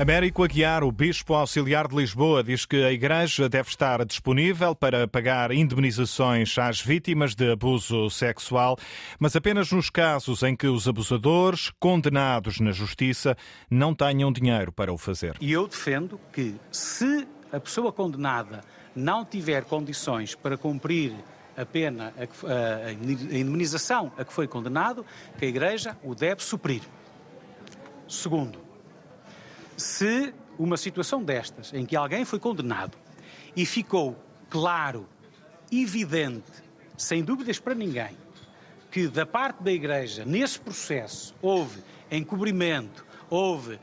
Américo Aguiar, o Bispo Auxiliar de Lisboa, diz que a Igreja deve estar disponível para pagar indemnizações às vítimas de abuso sexual, mas apenas nos casos em que os abusadores, condenados na Justiça, não tenham dinheiro para o fazer. E eu defendo que, se a pessoa condenada não tiver condições para cumprir a pena, a indemnização a que foi condenado, que a Igreja o deve suprir. Segundo, se uma situação destas, em que alguém foi condenado e ficou claro, evidente, sem dúvidas para ninguém, que da parte da Igreja, nesse processo, houve encobrimento, houve uh,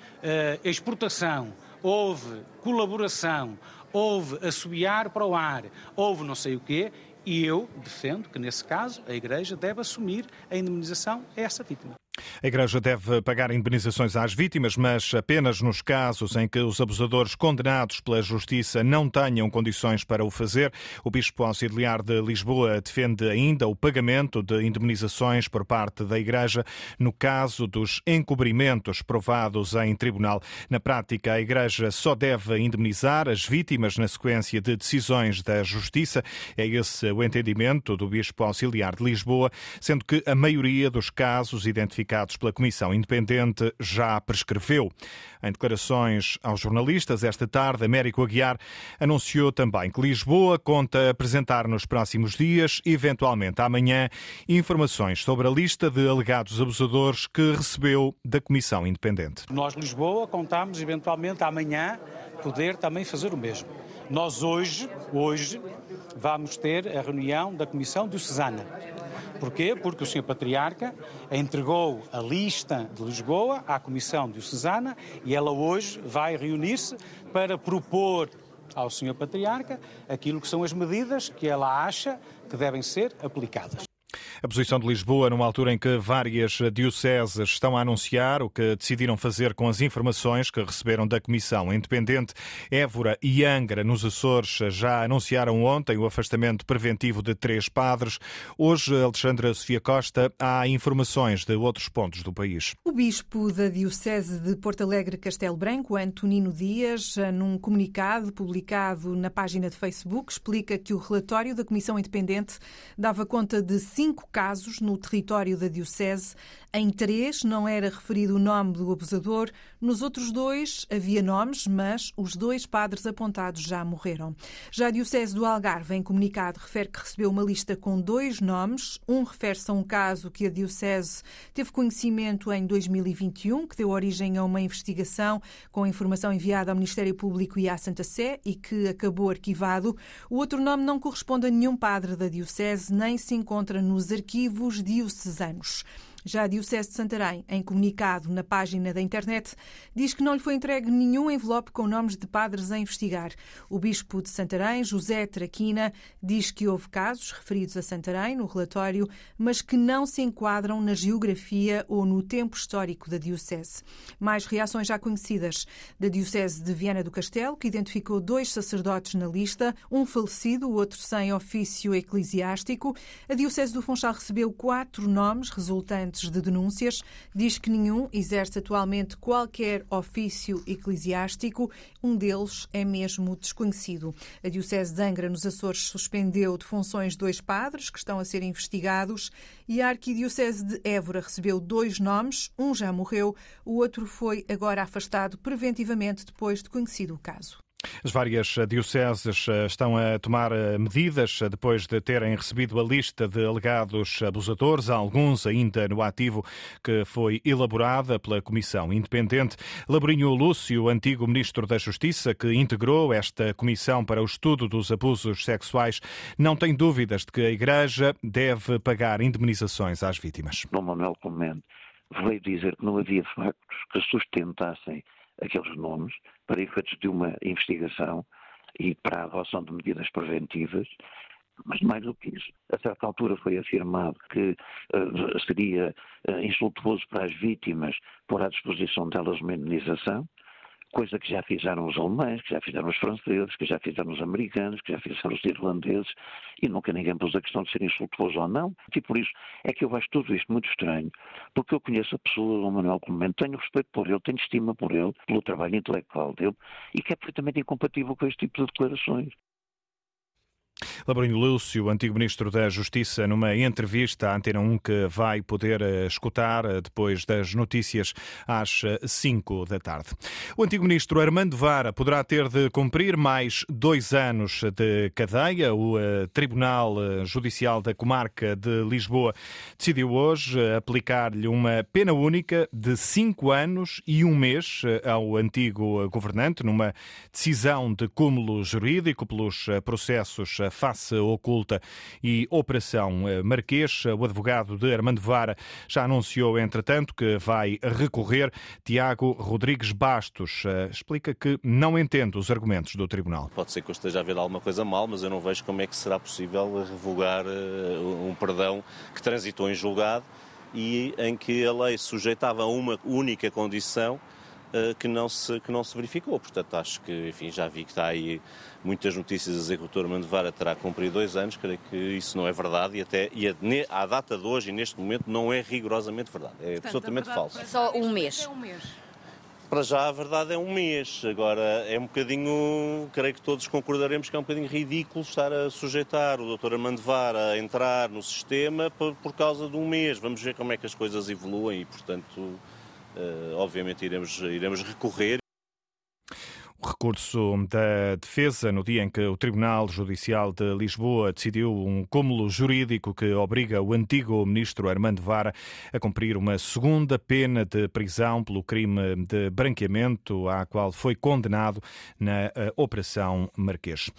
exportação, houve colaboração, houve assobiar para o ar, houve não sei o quê, e eu defendo que, nesse caso, a Igreja deve assumir a indemnização a essa vítima. A Igreja deve pagar indemnizações às vítimas, mas apenas nos casos em que os abusadores condenados pela Justiça não tenham condições para o fazer. O Bispo Auxiliar de Lisboa defende ainda o pagamento de indemnizações por parte da Igreja no caso dos encobrimentos provados em tribunal. Na prática, a Igreja só deve indemnizar as vítimas na sequência de decisões da Justiça. É esse o entendimento do Bispo Auxiliar de Lisboa, sendo que a maioria dos casos identificados pela Comissão Independente já prescreveu. Em declarações aos jornalistas esta tarde, Américo Aguiar anunciou também que Lisboa conta apresentar nos próximos dias, eventualmente amanhã, informações sobre a lista de alegados abusadores que recebeu da Comissão Independente. Nós, Lisboa, contamos eventualmente amanhã poder também fazer o mesmo. Nós hoje, hoje, vamos ter a reunião da Comissão Diocesana Porquê? Porque o Sr. Patriarca entregou a lista de Lisboa à Comissão Diocesana e ela hoje vai reunir-se para propor ao Sr. Patriarca aquilo que são as medidas que ela acha que devem ser aplicadas. A posição de Lisboa, numa altura em que várias dioceses estão a anunciar o que decidiram fazer com as informações que receberam da Comissão Independente, Évora e Angra, nos Açores, já anunciaram ontem o afastamento preventivo de três padres. Hoje, Alexandra Sofia Costa, há informações de outros pontos do país. O bispo da Diocese de Porto Alegre Castelo Branco, Antonino Dias, num comunicado publicado na página de Facebook, explica que o relatório da Comissão Independente dava conta de cinco casos no território da Diocese. Em três não era referido o nome do abusador, nos outros dois havia nomes, mas os dois padres apontados já morreram. Já a Diocese do Algarve, em comunicado, refere que recebeu uma lista com dois nomes. Um refere-se a um caso que a Diocese teve conhecimento em 2021, que deu origem a uma investigação com informação enviada ao Ministério Público e à Santa Sé e que acabou arquivado. O outro nome não corresponde a nenhum padre da Diocese, nem se encontra nos arquivos diocesanos. Já a Diocese de Santarém, em comunicado na página da internet, diz que não lhe foi entregue nenhum envelope com nomes de padres a investigar. O bispo de Santarém, José Traquina, diz que houve casos referidos a Santarém no relatório, mas que não se enquadram na geografia ou no tempo histórico da Diocese. Mais reações já conhecidas da Diocese de Viana do Castelo, que identificou dois sacerdotes na lista, um falecido, o outro sem ofício eclesiástico. A Diocese do Funchal recebeu quatro nomes resultantes de denúncias, diz que nenhum exerce atualmente qualquer ofício eclesiástico, um deles é mesmo desconhecido. A Diocese de Angra, nos Açores, suspendeu de funções dois padres que estão a ser investigados e a Arquidiocese de Évora recebeu dois nomes, um já morreu, o outro foi agora afastado preventivamente depois de conhecido o caso. As várias dioceses eh, estão a tomar eh, medidas eh, depois de terem recebido a lista de alegados abusadores, alguns ainda no ativo, que foi elaborada pela Comissão Independente. Laborinho Lúcio, antigo Ministro da Justiça, que integrou esta comissão para o estudo dos abusos sexuais, não tem dúvidas de que a Igreja deve pagar indemnizações às vítimas. Dom Manuel Comendo veio dizer que não havia factos que sustentassem aqueles nomes para efeitos de uma investigação e para a adoção de medidas preventivas. Mas mais do que isso, a certa altura foi afirmado que uh, seria uh, insultuoso para as vítimas pôr à disposição delas uma indenização, coisa que já fizeram os alemães, que já fizeram os franceses, que já fizeram os americanos, que já fizeram os irlandeses, e nunca ninguém pôs a questão de ser insultuoso ou não. E por isso é que eu acho tudo isto muito estranho, porque eu conheço a pessoa, o Manuel Clemente, tenho respeito por ele, tenho estima por ele, pelo trabalho intelectual dele, e que é perfeitamente incompatível com este tipo de declarações. Labrinho Lúcio, antigo Ministro da Justiça, numa entrevista à Antena 1 que vai poder eh, escutar eh, depois das notícias às 5 eh, da tarde. O antigo Ministro Armando Vara poderá ter de cumprir mais dois anos de cadeia. O Tribunal Judicial da Comarca de Lisboa decidiu hoje aplicar-lhe uma pena única de cinco anos e um mês ao antigo governante, numa decisão de cúmulo jurídico pelos processos face oculta e Operação eh, Marquês. O advogado de Armando Vara já anunciou, entretanto, que vai recorrer. Tiago Rodrigues Bastos eh, explica que não entende os argumentos do Tribunal. Pode ser que eu esteja a ver alguma coisa mal, mas eu não vejo como é que será possível revogar eh, um perdão que transitou em julgado e em que a lei sujeitava a uma única condição que não, se, que não se verificou. Portanto, acho que, enfim, já vi que está aí muitas notícias a dizer que o Dr. Mandevara terá cumprido dois anos, creio que isso não é verdade e até e a, à data de hoje e neste momento não é rigorosamente verdade, é Portanto, absolutamente falso. Só um mês. Para já a verdade é um mês. Agora é um bocadinho, creio que todos concordaremos que é um bocadinho ridículo estar a sujeitar o Dr. Armando Vara a entrar no sistema por, por causa de um mês. Vamos ver como é que as coisas evoluem e, portanto, eh, obviamente iremos, iremos recorrer recurso da defesa no dia em que o Tribunal Judicial de Lisboa decidiu um cúmulo jurídico que obriga o antigo ministro Armando Vara a cumprir uma segunda pena de prisão pelo crime de branqueamento à qual foi condenado na eh, Operação Marquês.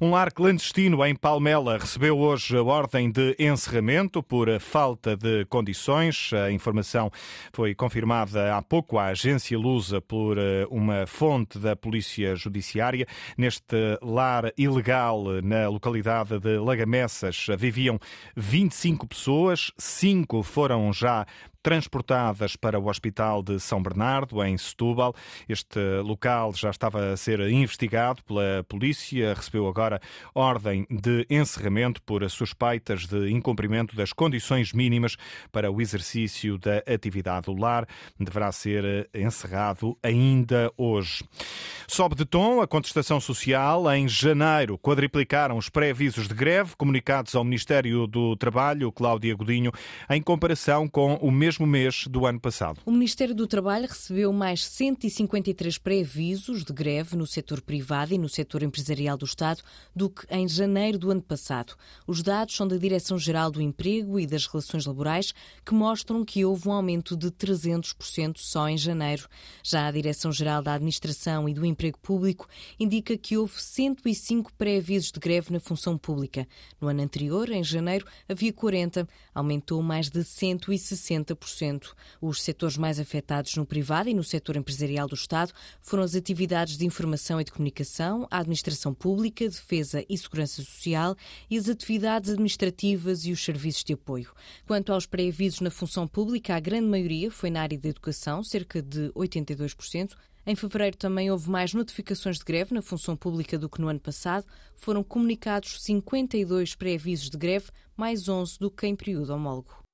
Um lar clandestino em Palmela recebeu hoje a ordem de encerramento por falta de condições. A informação foi confirmada há pouco à agência Lusa por eh, uma fonte da Polícia Polícia Judiciária. Neste lar ilegal na localidade de Lagamessas viviam 25 pessoas, cinco foram já transportadas para o Hospital de São Bernardo, em Setúbal. Este local já estava a ser investigado pela polícia, recebeu agora ordem de encerramento por suspeitas de incumprimento das condições mínimas para o exercício da atividade. O lar deverá ser encerrado ainda hoje. Sobe de tom a contestação social. Em janeiro, quadriplicaram os pré-avisos de greve comunicados ao Ministério do Trabalho, Cláudia Godinho, em comparação com o mesmo mesmo mês do ano passado. O Ministério do Trabalho recebeu mais 153 pré-avisos de greve no setor privado e no setor empresarial do Estado do que em janeiro do ano passado. Os dados são da Direção-Geral do Emprego e das Relações Laborais, que mostram que houve um aumento de 300% só em janeiro. Já a Direção-Geral da Administração e do Emprego Público indica que houve 105 pré-avisos de greve na função pública. No ano anterior, em janeiro, havia 40, aumentou mais de 160%. Os setores mais afetados no privado e no setor empresarial do Estado foram as atividades de informação e de comunicação, a administração pública, defesa e segurança social e as atividades administrativas e os serviços de apoio. Quanto aos pré-avisos na função pública, a grande maioria foi na área da educação, cerca de 82%. Em fevereiro também houve mais notificações de greve na função pública do que no ano passado. Foram comunicados 52 pré-avisos de greve, mais 11 do que em período homólogo.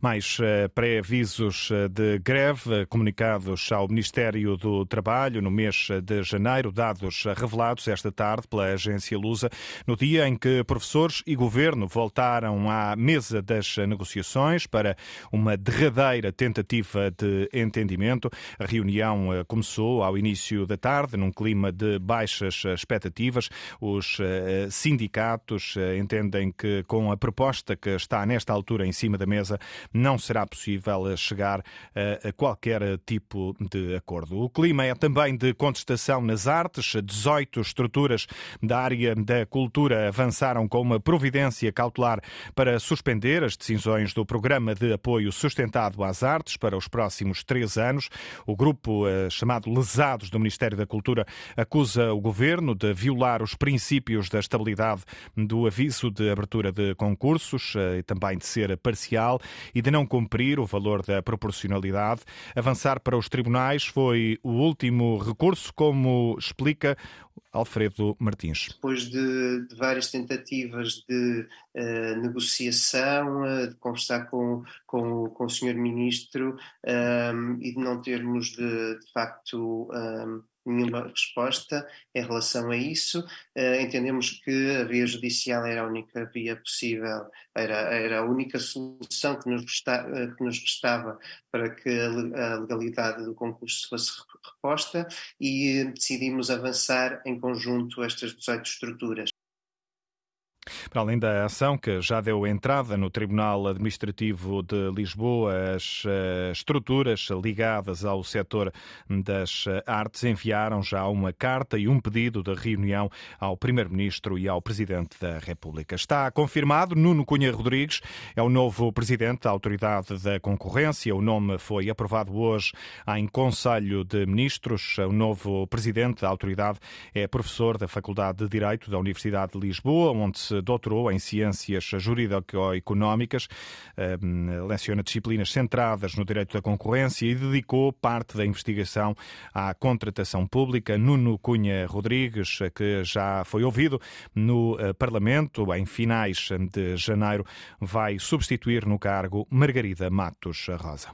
Mais eh, pré-avisos eh, de greve eh, comunicados ao Ministério do Trabalho no mês de janeiro, dados revelados esta tarde pela agência Lusa, no dia em que professores e governo voltaram à mesa das negociações para uma derradeira tentativa de entendimento. A reunião começou ao início da tarde, num clima de baixas expectativas. Os sindicatos entendem que, com a proposta que está nesta altura em cima da mesa, não será possível chegar a qualquer tipo de acordo. O clima é também de contestação nas artes. 18 estruturas da área da cultura avançaram com uma providência cautelar para suspender as decisões do Programa de Apoio Sustentado às Artes para os próximos três anos. O grupo eh, chamado Lesados do Ministério da Cultura acusa o governo de violar os princípios da estabilidade do aviso de abertura de concursos eh, e também de ser parcial. E de não cumprir o valor da proporcionalidade. Avançar para os tribunais foi o último recurso, como explica Alfredo Martins. Depois de, de várias tentativas de uh, negociação, uh, de conversar com, com, com o Sr. Ministro um, ehm, e de não termos de, de facto um, nenhuma resposta em relação a isso. Uh, entendemos que a via judicial era a única via possível, era, era a única solução que nos, resta, uh, que nos restava para que a legalidade do concurso fosse reposta e decidimos avançar em conjunto estas 18 estruturas. Para além da ação que já deu entrada no Tribunal Administrativo de Lisboa, as uh, estruturas ligadas ao setor das artes enviaram já uma carta e um pedido de reunião ao Primeiro-Ministro e ao Presidente da República. Está confirmado, Nuno Cunha Rodrigues é o novo Presidente da Autoridade da Concorrência. O nome foi aprovado hoje em Conselho de Ministros. O novo Presidente da Autoridade é professor da Faculdade de Direito da Universidade de Lisboa, onde se doutorou em Ciências Jurídico-Económicas, ehm, leciona disciplinas centradas no direito da concorrência e dedicou parte da investigação à contratação pública. Nuno Cunha Rodrigues, que já foi ouvido no eh, Parlamento em finais de janeiro, vai substituir no cargo Margarida Matos Rosa.